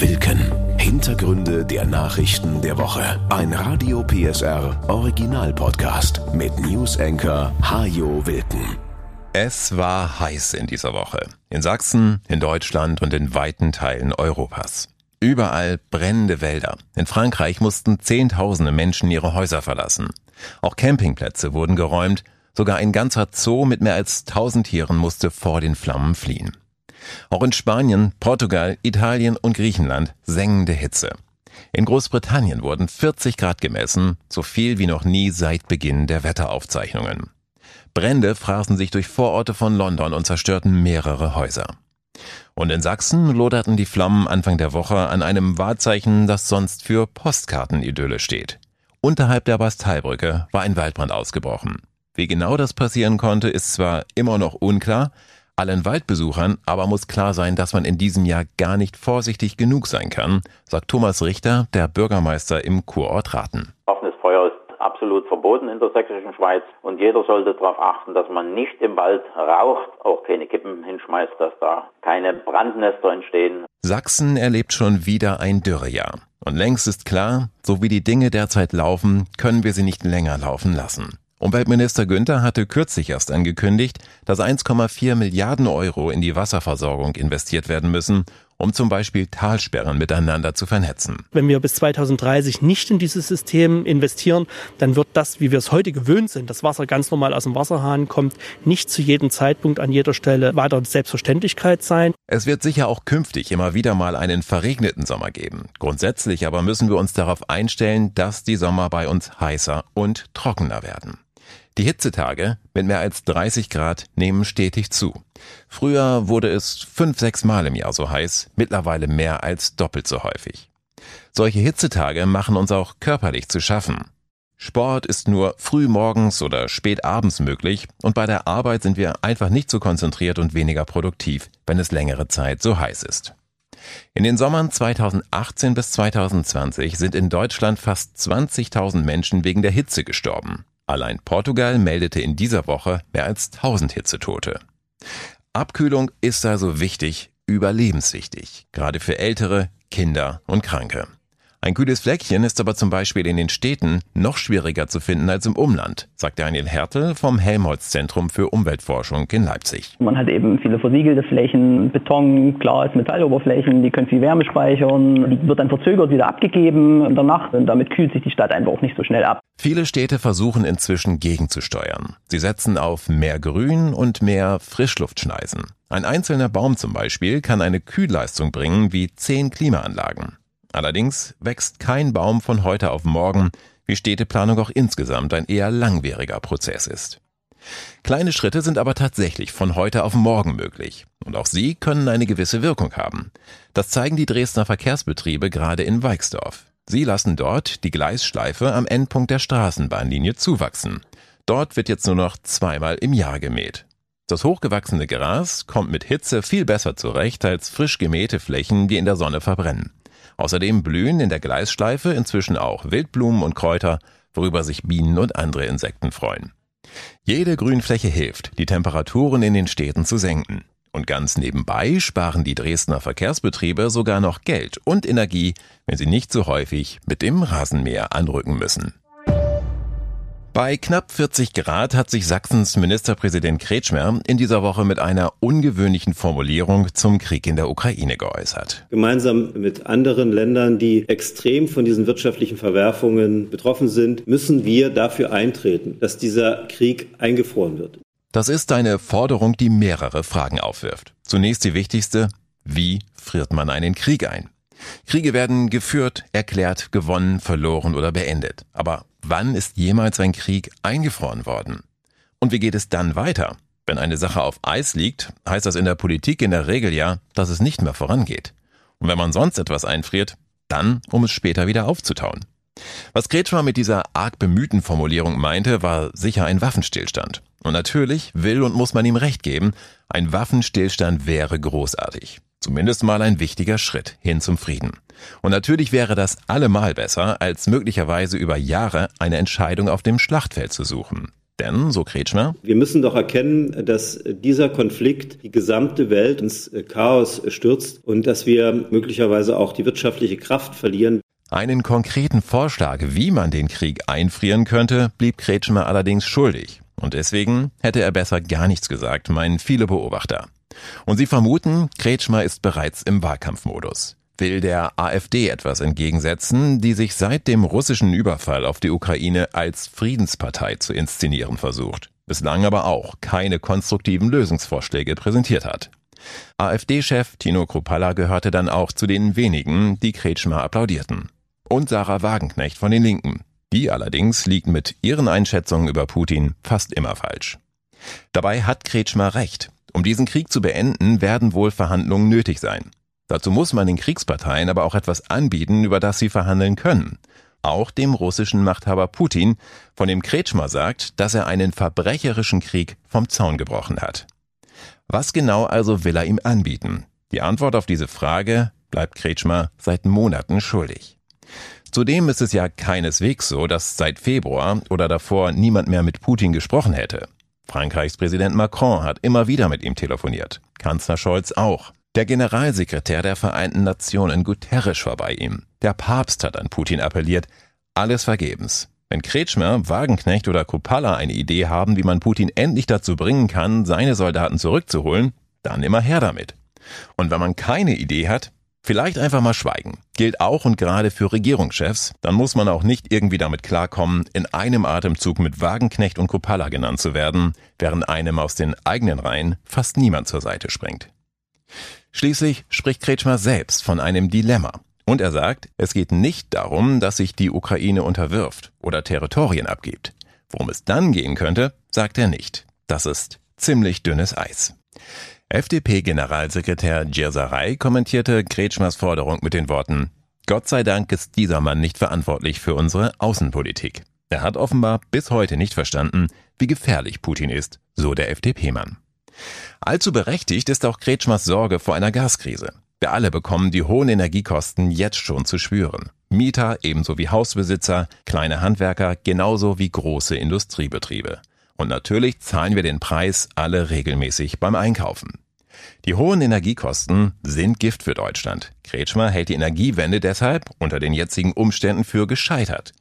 Wilken. Hintergründe der Nachrichten der Woche. Ein Radio PSR Original Podcast mit News Anchor Hajo Wilken. Es war heiß in dieser Woche. In Sachsen, in Deutschland und in weiten Teilen Europas. Überall brennende Wälder. In Frankreich mussten Zehntausende Menschen ihre Häuser verlassen. Auch Campingplätze wurden geräumt. Sogar ein ganzer Zoo mit mehr als tausend Tieren musste vor den Flammen fliehen. Auch in Spanien, Portugal, Italien und Griechenland sengende Hitze. In Großbritannien wurden 40 Grad gemessen, so viel wie noch nie seit Beginn der Wetteraufzeichnungen. Brände fraßen sich durch Vororte von London und zerstörten mehrere Häuser. Und in Sachsen loderten die Flammen Anfang der Woche an einem Wahrzeichen, das sonst für Postkartenidylle steht. Unterhalb der Bastalbrücke war ein Waldbrand ausgebrochen. Wie genau das passieren konnte, ist zwar immer noch unklar, allen Waldbesuchern aber muss klar sein, dass man in diesem Jahr gar nicht vorsichtig genug sein kann, sagt Thomas Richter, der Bürgermeister im Kurort Raten. Offenes Feuer ist absolut verboten in der sächsischen Schweiz und jeder sollte darauf achten, dass man nicht im Wald raucht, auch keine Kippen hinschmeißt, dass da keine Brandnester entstehen. Sachsen erlebt schon wieder ein Dürrejahr. Und längst ist klar, so wie die Dinge derzeit laufen, können wir sie nicht länger laufen lassen. Umweltminister Günther hatte kürzlich erst angekündigt, dass 1,4 Milliarden Euro in die Wasserversorgung investiert werden müssen, um zum Beispiel Talsperren miteinander zu vernetzen. Wenn wir bis 2030 nicht in dieses System investieren, dann wird das, wie wir es heute gewöhnt sind, das Wasser ganz normal aus dem Wasserhahn kommt, nicht zu jedem Zeitpunkt an jeder Stelle weiter Selbstverständlichkeit sein. Es wird sicher auch künftig immer wieder mal einen verregneten Sommer geben. Grundsätzlich aber müssen wir uns darauf einstellen, dass die Sommer bei uns heißer und trockener werden. Die Hitzetage mit mehr als 30 Grad nehmen stetig zu. Früher wurde es fünf, sechs Mal im Jahr so heiß, mittlerweile mehr als doppelt so häufig. Solche Hitzetage machen uns auch körperlich zu schaffen. Sport ist nur früh morgens oder spät abends möglich und bei der Arbeit sind wir einfach nicht so konzentriert und weniger produktiv, wenn es längere Zeit so heiß ist. In den Sommern 2018 bis 2020 sind in Deutschland fast 20.000 Menschen wegen der Hitze gestorben. Allein Portugal meldete in dieser Woche mehr als 1000 Hitzetote. Abkühlung ist also wichtig, überlebenswichtig, gerade für Ältere, Kinder und Kranke. Ein kühles Fleckchen ist aber zum Beispiel in den Städten noch schwieriger zu finden als im Umland, sagt Daniel Hertel vom Helmholtz-Zentrum für Umweltforschung in Leipzig. Man hat eben viele versiegelte Flächen, Beton, Glas, Metalloberflächen, die können viel Wärme speichern, die wird dann verzögert wieder abgegeben in der Nacht und damit kühlt sich die Stadt einfach auch nicht so schnell ab. Viele Städte versuchen inzwischen gegenzusteuern. Sie setzen auf mehr Grün und mehr Frischluftschneisen. Ein einzelner Baum zum Beispiel kann eine Kühlleistung bringen wie zehn Klimaanlagen. Allerdings wächst kein Baum von heute auf morgen, wie Städteplanung auch insgesamt ein eher langwieriger Prozess ist. Kleine Schritte sind aber tatsächlich von heute auf morgen möglich. Und auch sie können eine gewisse Wirkung haben. Das zeigen die Dresdner Verkehrsbetriebe gerade in Weixdorf. Sie lassen dort die Gleisschleife am Endpunkt der Straßenbahnlinie zuwachsen. Dort wird jetzt nur noch zweimal im Jahr gemäht. Das hochgewachsene Gras kommt mit Hitze viel besser zurecht als frisch gemähte Flächen, die in der Sonne verbrennen. Außerdem blühen in der Gleisschleife inzwischen auch Wildblumen und Kräuter, worüber sich Bienen und andere Insekten freuen. Jede Grünfläche hilft, die Temperaturen in den Städten zu senken. Und ganz nebenbei sparen die Dresdner Verkehrsbetriebe sogar noch Geld und Energie, wenn sie nicht so häufig mit dem Rasenmäher anrücken müssen. Bei knapp 40 Grad hat sich Sachsens Ministerpräsident Kretschmer in dieser Woche mit einer ungewöhnlichen Formulierung zum Krieg in der Ukraine geäußert. Gemeinsam mit anderen Ländern, die extrem von diesen wirtschaftlichen Verwerfungen betroffen sind, müssen wir dafür eintreten, dass dieser Krieg eingefroren wird. Das ist eine Forderung, die mehrere Fragen aufwirft. Zunächst die wichtigste, wie friert man einen Krieg ein? Kriege werden geführt, erklärt, gewonnen, verloren oder beendet. Aber wann ist jemals ein Krieg eingefroren worden? Und wie geht es dann weiter? Wenn eine Sache auf Eis liegt, heißt das in der Politik in der Regel ja, dass es nicht mehr vorangeht. Und wenn man sonst etwas einfriert, dann, um es später wieder aufzutauen. Was Kretschmer mit dieser arg bemühten Formulierung meinte, war sicher ein Waffenstillstand. Und natürlich will und muss man ihm recht geben, ein Waffenstillstand wäre großartig. Zumindest mal ein wichtiger Schritt hin zum Frieden. Und natürlich wäre das allemal besser, als möglicherweise über Jahre eine Entscheidung auf dem Schlachtfeld zu suchen. Denn, so Kretschmer, wir müssen doch erkennen, dass dieser Konflikt die gesamte Welt ins Chaos stürzt und dass wir möglicherweise auch die wirtschaftliche Kraft verlieren. Einen konkreten Vorschlag, wie man den Krieg einfrieren könnte, blieb Kretschmer allerdings schuldig. Und deswegen hätte er besser gar nichts gesagt, meinen viele Beobachter. Und sie vermuten, Kretschmer ist bereits im Wahlkampfmodus will der AfD etwas entgegensetzen, die sich seit dem russischen Überfall auf die Ukraine als Friedenspartei zu inszenieren versucht, bislang aber auch keine konstruktiven Lösungsvorschläge präsentiert hat. AfD-Chef Tino Kruppalla gehörte dann auch zu den wenigen, die Kretschmer applaudierten. Und Sarah Wagenknecht von den Linken. Die allerdings liegt mit ihren Einschätzungen über Putin fast immer falsch. Dabei hat Kretschmer recht. Um diesen Krieg zu beenden, werden wohl Verhandlungen nötig sein. Dazu muss man den Kriegsparteien aber auch etwas anbieten, über das sie verhandeln können. Auch dem russischen Machthaber Putin, von dem Kretschmer sagt, dass er einen verbrecherischen Krieg vom Zaun gebrochen hat. Was genau also will er ihm anbieten? Die Antwort auf diese Frage bleibt Kretschmer seit Monaten schuldig. Zudem ist es ja keineswegs so, dass seit Februar oder davor niemand mehr mit Putin gesprochen hätte. Frankreichs Präsident Macron hat immer wieder mit ihm telefoniert, Kanzler Scholz auch. Der Generalsekretär der Vereinten Nationen Guterres war bei ihm. Der Papst hat an Putin appelliert. Alles vergebens. Wenn Kretschmer, Wagenknecht oder Kupala eine Idee haben, wie man Putin endlich dazu bringen kann, seine Soldaten zurückzuholen, dann immer her damit. Und wenn man keine Idee hat, vielleicht einfach mal schweigen. Gilt auch und gerade für Regierungschefs, dann muss man auch nicht irgendwie damit klarkommen, in einem Atemzug mit Wagenknecht und Kupala genannt zu werden, während einem aus den eigenen Reihen fast niemand zur Seite springt. Schließlich spricht Kretschmer selbst von einem Dilemma. Und er sagt, es geht nicht darum, dass sich die Ukraine unterwirft oder Territorien abgibt. Worum es dann gehen könnte, sagt er nicht. Das ist ziemlich dünnes Eis. FDP-Generalsekretär Djerzarei kommentierte Kretschmers Forderung mit den Worten, Gott sei Dank ist dieser Mann nicht verantwortlich für unsere Außenpolitik. Er hat offenbar bis heute nicht verstanden, wie gefährlich Putin ist, so der FDP-Mann. Allzu berechtigt ist auch Kretschmers Sorge vor einer Gaskrise. Wir alle bekommen die hohen Energiekosten jetzt schon zu spüren. Mieter ebenso wie Hausbesitzer, kleine Handwerker genauso wie große Industriebetriebe. Und natürlich zahlen wir den Preis alle regelmäßig beim Einkaufen. Die hohen Energiekosten sind Gift für Deutschland. Kretschmer hält die Energiewende deshalb unter den jetzigen Umständen für gescheitert.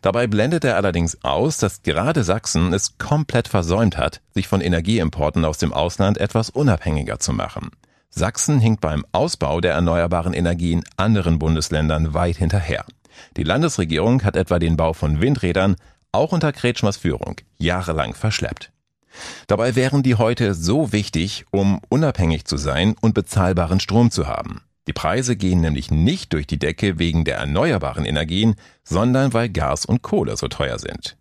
Dabei blendet er allerdings aus, dass gerade Sachsen es komplett versäumt hat, sich von Energieimporten aus dem Ausland etwas unabhängiger zu machen. Sachsen hinkt beim Ausbau der erneuerbaren Energien anderen Bundesländern weit hinterher. Die Landesregierung hat etwa den Bau von Windrädern auch unter Kretschmers Führung jahrelang verschleppt. Dabei wären die heute so wichtig, um unabhängig zu sein und bezahlbaren Strom zu haben. Die Preise gehen nämlich nicht durch die Decke wegen der erneuerbaren Energien, sondern weil Gas und Kohle so teuer sind.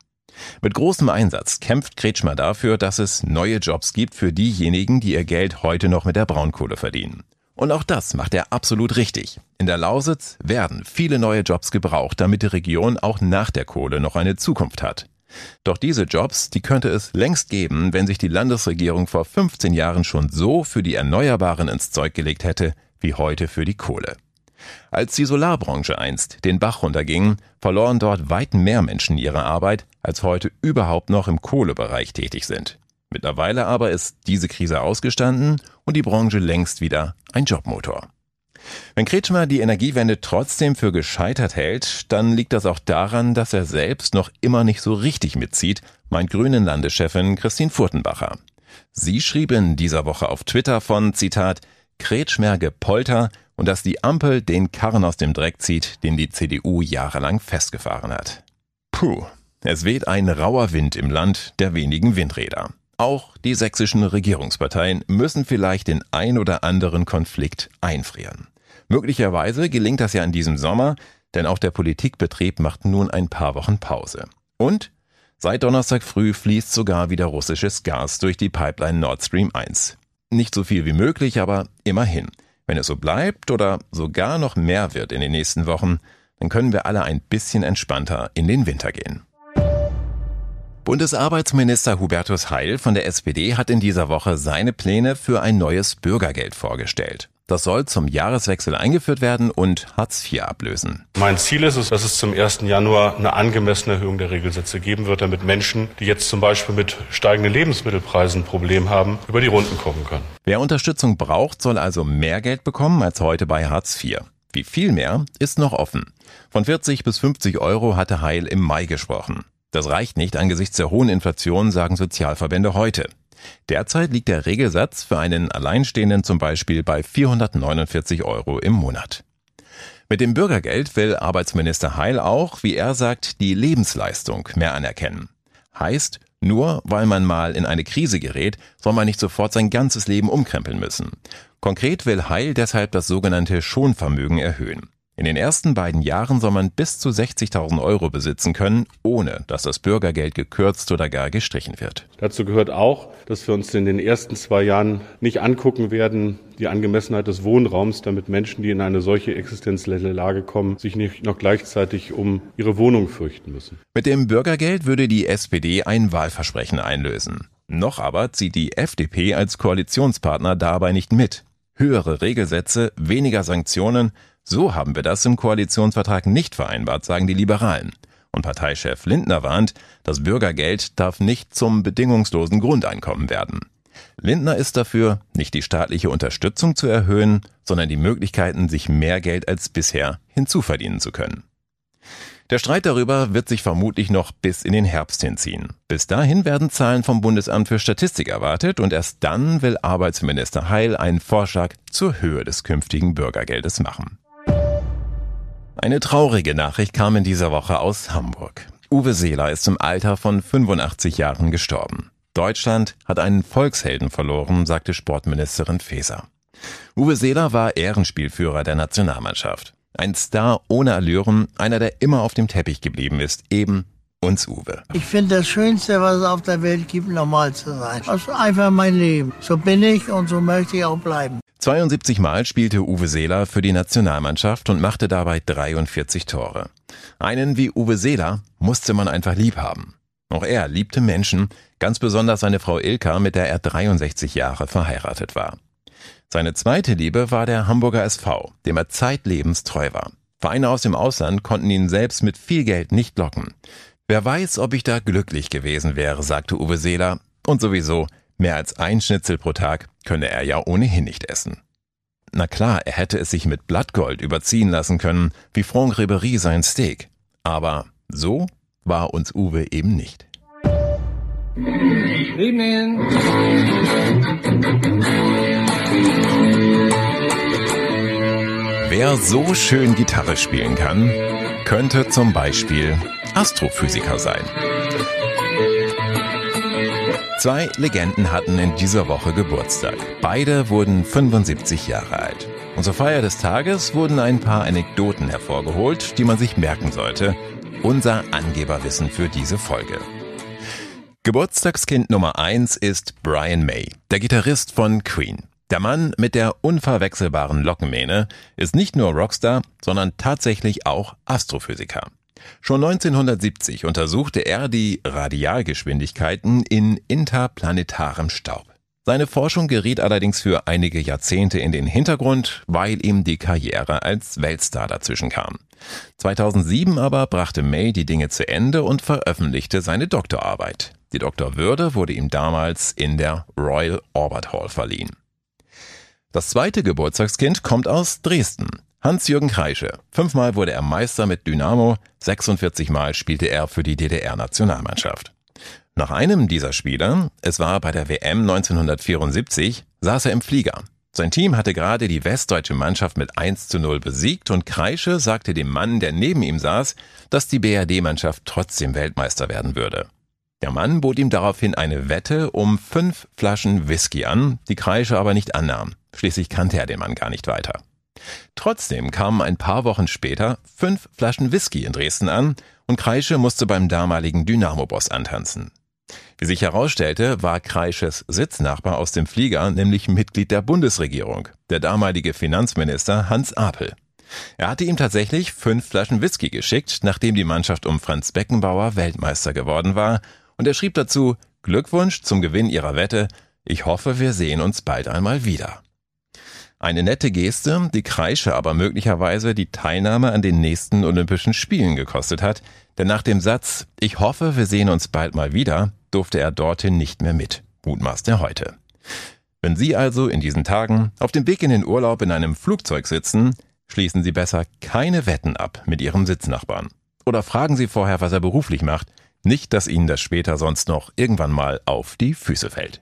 Mit großem Einsatz kämpft Kretschmer dafür, dass es neue Jobs gibt für diejenigen, die ihr Geld heute noch mit der Braunkohle verdienen. Und auch das macht er absolut richtig. In der Lausitz werden viele neue Jobs gebraucht, damit die Region auch nach der Kohle noch eine Zukunft hat. Doch diese Jobs, die könnte es längst geben, wenn sich die Landesregierung vor 15 Jahren schon so für die Erneuerbaren ins Zeug gelegt hätte, wie heute für die Kohle. Als die Solarbranche einst den Bach runterging, verloren dort weit mehr Menschen ihre Arbeit, als heute überhaupt noch im Kohlebereich tätig sind. Mittlerweile aber ist diese Krise ausgestanden und die Branche längst wieder ein Jobmotor. Wenn Kretschmer die Energiewende trotzdem für gescheitert hält, dann liegt das auch daran, dass er selbst noch immer nicht so richtig mitzieht, meint Grünen Landeschefin Christine Furtenbacher. Sie schrieb in dieser Woche auf Twitter von, Zitat, Kretschmerge Polter und dass die Ampel den Karren aus dem Dreck zieht, den die CDU jahrelang festgefahren hat. Puh, es weht ein rauer Wind im Land der wenigen Windräder. Auch die sächsischen Regierungsparteien müssen vielleicht den ein oder anderen Konflikt einfrieren. Möglicherweise gelingt das ja in diesem Sommer, denn auch der Politikbetrieb macht nun ein paar Wochen Pause. Und seit Donnerstag früh fließt sogar wieder russisches Gas durch die Pipeline Nord Stream 1. Nicht so viel wie möglich, aber immerhin. Wenn es so bleibt oder sogar noch mehr wird in den nächsten Wochen, dann können wir alle ein bisschen entspannter in den Winter gehen. Bundesarbeitsminister Hubertus Heil von der SPD hat in dieser Woche seine Pläne für ein neues Bürgergeld vorgestellt. Das soll zum Jahreswechsel eingeführt werden und Hartz IV ablösen. Mein Ziel ist es, dass es zum 1. Januar eine angemessene Erhöhung der Regelsätze geben wird, damit Menschen, die jetzt zum Beispiel mit steigenden Lebensmittelpreisen ein Problem haben, über die Runden kommen können. Wer Unterstützung braucht, soll also mehr Geld bekommen als heute bei Hartz IV. Wie viel mehr ist noch offen. Von 40 bis 50 Euro hatte Heil im Mai gesprochen. Das reicht nicht angesichts der hohen Inflation, sagen Sozialverbände heute. Derzeit liegt der Regelsatz für einen Alleinstehenden zum Beispiel bei 449 Euro im Monat. Mit dem Bürgergeld will Arbeitsminister Heil auch, wie er sagt, die Lebensleistung mehr anerkennen. Heißt, nur weil man mal in eine Krise gerät, soll man nicht sofort sein ganzes Leben umkrempeln müssen. Konkret will Heil deshalb das sogenannte Schonvermögen erhöhen. In den ersten beiden Jahren soll man bis zu 60.000 Euro besitzen können, ohne dass das Bürgergeld gekürzt oder gar gestrichen wird. Dazu gehört auch, dass wir uns in den ersten zwei Jahren nicht angucken werden, die Angemessenheit des Wohnraums, damit Menschen, die in eine solche existenzielle Lage kommen, sich nicht noch gleichzeitig um ihre Wohnung fürchten müssen. Mit dem Bürgergeld würde die SPD ein Wahlversprechen einlösen. Noch aber zieht die FDP als Koalitionspartner dabei nicht mit. Höhere Regelsätze, weniger Sanktionen, so haben wir das im Koalitionsvertrag nicht vereinbart, sagen die Liberalen. Und Parteichef Lindner warnt, das Bürgergeld darf nicht zum bedingungslosen Grundeinkommen werden. Lindner ist dafür, nicht die staatliche Unterstützung zu erhöhen, sondern die Möglichkeiten, sich mehr Geld als bisher hinzuverdienen zu können. Der Streit darüber wird sich vermutlich noch bis in den Herbst hinziehen. Bis dahin werden Zahlen vom Bundesamt für Statistik erwartet und erst dann will Arbeitsminister Heil einen Vorschlag zur Höhe des künftigen Bürgergeldes machen. Eine traurige Nachricht kam in dieser Woche aus Hamburg. Uwe Seeler ist im Alter von 85 Jahren gestorben. Deutschland hat einen Volkshelden verloren, sagte Sportministerin Faeser. Uwe Seeler war Ehrenspielführer der Nationalmannschaft. Ein Star ohne Allüren, einer, der immer auf dem Teppich geblieben ist, eben uns Uwe. Ich finde das Schönste, was es auf der Welt gibt, normal zu sein. Das ist einfach mein Leben. So bin ich und so möchte ich auch bleiben. 72 Mal spielte Uwe Seeler für die Nationalmannschaft und machte dabei 43 Tore. Einen wie Uwe Seeler musste man einfach lieb haben. Auch er liebte Menschen, ganz besonders seine Frau Ilka, mit der er 63 Jahre verheiratet war. Seine zweite Liebe war der Hamburger SV, dem er zeitlebens treu war. Vereine aus dem Ausland konnten ihn selbst mit viel Geld nicht locken. Wer weiß, ob ich da glücklich gewesen wäre, sagte Uwe Seeler. Und sowieso, Mehr als ein Schnitzel pro Tag könne er ja ohnehin nicht essen. Na klar, er hätte es sich mit Blattgold überziehen lassen können, wie Franck Ribery sein Steak. Aber so war uns Uwe eben nicht. Evening. Wer so schön Gitarre spielen kann, könnte zum Beispiel Astrophysiker sein. Zwei Legenden hatten in dieser Woche Geburtstag. Beide wurden 75 Jahre alt. Und zur Feier des Tages wurden ein paar Anekdoten hervorgeholt, die man sich merken sollte. Unser Angeberwissen für diese Folge. Geburtstagskind Nummer eins ist Brian May, der Gitarrist von Queen. Der Mann mit der unverwechselbaren Lockenmähne ist nicht nur Rockstar, sondern tatsächlich auch Astrophysiker. Schon 1970 untersuchte er die Radialgeschwindigkeiten in interplanetarem Staub. Seine Forschung geriet allerdings für einige Jahrzehnte in den Hintergrund, weil ihm die Karriere als Weltstar dazwischen kam. 2007 aber brachte May die Dinge zu Ende und veröffentlichte seine Doktorarbeit. Die Doktorwürde wurde ihm damals in der Royal Orbit Hall verliehen. Das zweite Geburtstagskind kommt aus Dresden. Hans-Jürgen Kreische. Fünfmal wurde er Meister mit Dynamo, 46 Mal spielte er für die DDR-Nationalmannschaft. Nach einem dieser Spiele, es war bei der WM 1974, saß er im Flieger. Sein Team hatte gerade die westdeutsche Mannschaft mit 1 zu 0 besiegt und Kreische sagte dem Mann, der neben ihm saß, dass die BRD-Mannschaft trotzdem Weltmeister werden würde. Der Mann bot ihm daraufhin eine Wette um fünf Flaschen Whisky an, die Kreische aber nicht annahm. Schließlich kannte er den Mann gar nicht weiter. Trotzdem kamen ein paar Wochen später fünf Flaschen Whisky in Dresden an und Kreische musste beim damaligen Dynamo-Boss antanzen. Wie sich herausstellte, war Kreisches Sitznachbar aus dem Flieger nämlich Mitglied der Bundesregierung, der damalige Finanzminister Hans Apel. Er hatte ihm tatsächlich fünf Flaschen Whisky geschickt, nachdem die Mannschaft um Franz Beckenbauer Weltmeister geworden war, und er schrieb dazu Glückwunsch zum Gewinn Ihrer Wette, ich hoffe, wir sehen uns bald einmal wieder. Eine nette Geste, die Kreische aber möglicherweise die Teilnahme an den nächsten Olympischen Spielen gekostet hat, denn nach dem Satz Ich hoffe, wir sehen uns bald mal wieder, durfte er dorthin nicht mehr mit, mutmaßt er heute. Wenn Sie also in diesen Tagen auf dem Weg in den Urlaub in einem Flugzeug sitzen, schließen Sie besser keine Wetten ab mit Ihrem Sitznachbarn. Oder fragen Sie vorher, was er beruflich macht, nicht, dass Ihnen das später sonst noch irgendwann mal auf die Füße fällt.